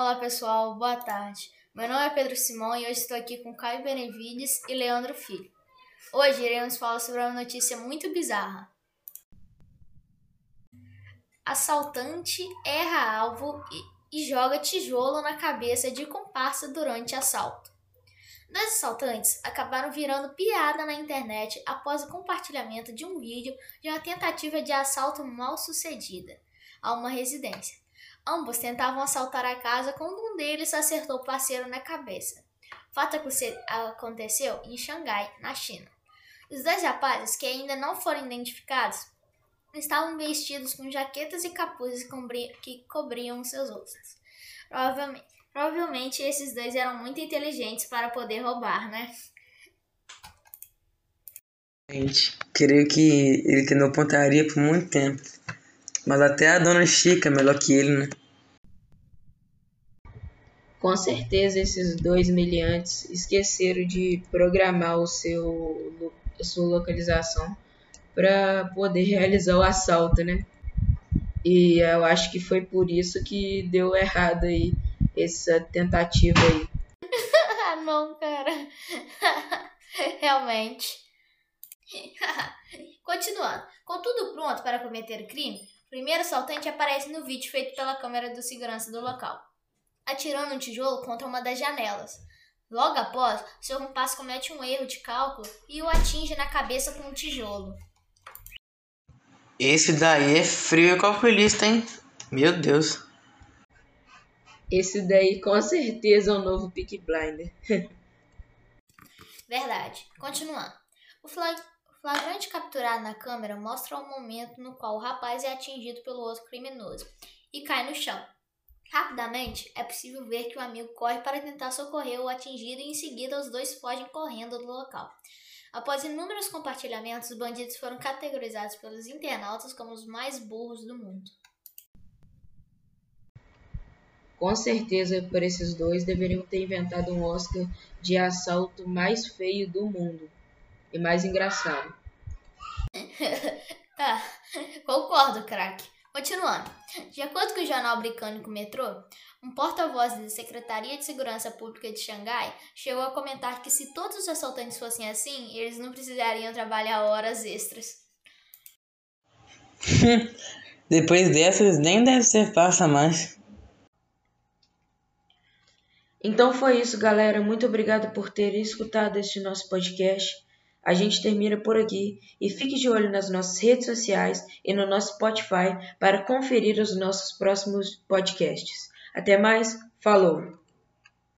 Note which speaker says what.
Speaker 1: Olá pessoal, boa tarde. Meu nome é Pedro Simão e hoje estou aqui com Caio Benevides e Leandro Filho. Hoje iremos falar sobre uma notícia muito bizarra. Assaltante erra alvo e, e joga tijolo na cabeça de comparsa durante assalto. Dois assaltantes acabaram virando piada na internet após o compartilhamento de um vídeo de uma tentativa de assalto mal sucedida a uma residência. Ambos tentavam assaltar a casa quando um deles acertou o parceiro na cabeça. Fato aconteceu em Xangai, na China. Os dois rapazes, que ainda não foram identificados, estavam vestidos com jaquetas e capuzes que cobriam seus rostos. Provavelmente, provavelmente esses dois eram muito inteligentes para poder roubar, né?
Speaker 2: Gente, creio que ele treinou pontaria por muito tempo. Mas até a dona Chica é melhor que ele, né?
Speaker 3: Com certeza esses dois miliantes esqueceram de programar o seu, a sua localização para poder realizar o assalto, né? E eu acho que foi por isso que deu errado aí essa tentativa aí.
Speaker 1: Não, cara. Realmente. Continuando. Com tudo pronto para cometer o crime, primeiro assaltante aparece no vídeo feito pela câmera de segurança do local, atirando um tijolo contra uma das janelas. Logo após, seu comparsa comete um erro de cálculo e o atinge na cabeça com um tijolo.
Speaker 2: Esse daí é frio e calculista, hein? Meu Deus.
Speaker 3: Esse daí com certeza é o novo Peak Blinder.
Speaker 1: Verdade. Continuando. O flag flagrante capturado na câmera mostra o momento no qual o rapaz é atingido pelo outro criminoso e cai no chão. Rapidamente, é possível ver que o amigo corre para tentar socorrer o atingido e em seguida os dois fogem correndo do local. Após inúmeros compartilhamentos, os bandidos foram categorizados pelos internautas como os mais burros do mundo.
Speaker 3: Com certeza, por esses dois deveriam ter inventado um Oscar de assalto mais feio do mundo e mais engraçado.
Speaker 1: ah, concordo, craque. Continuando. De acordo com o jornal britânico Metrô, um porta-voz da Secretaria de Segurança Pública de Xangai chegou a comentar que se todos os assaltantes fossem assim, eles não precisariam trabalhar horas extras.
Speaker 2: Depois dessas, nem deve ser fácil mais.
Speaker 3: Então foi isso, galera. Muito obrigado por terem escutado este nosso podcast. A gente termina por aqui e fique de olho nas nossas redes sociais e no nosso Spotify para conferir os nossos próximos podcasts. Até mais, falou!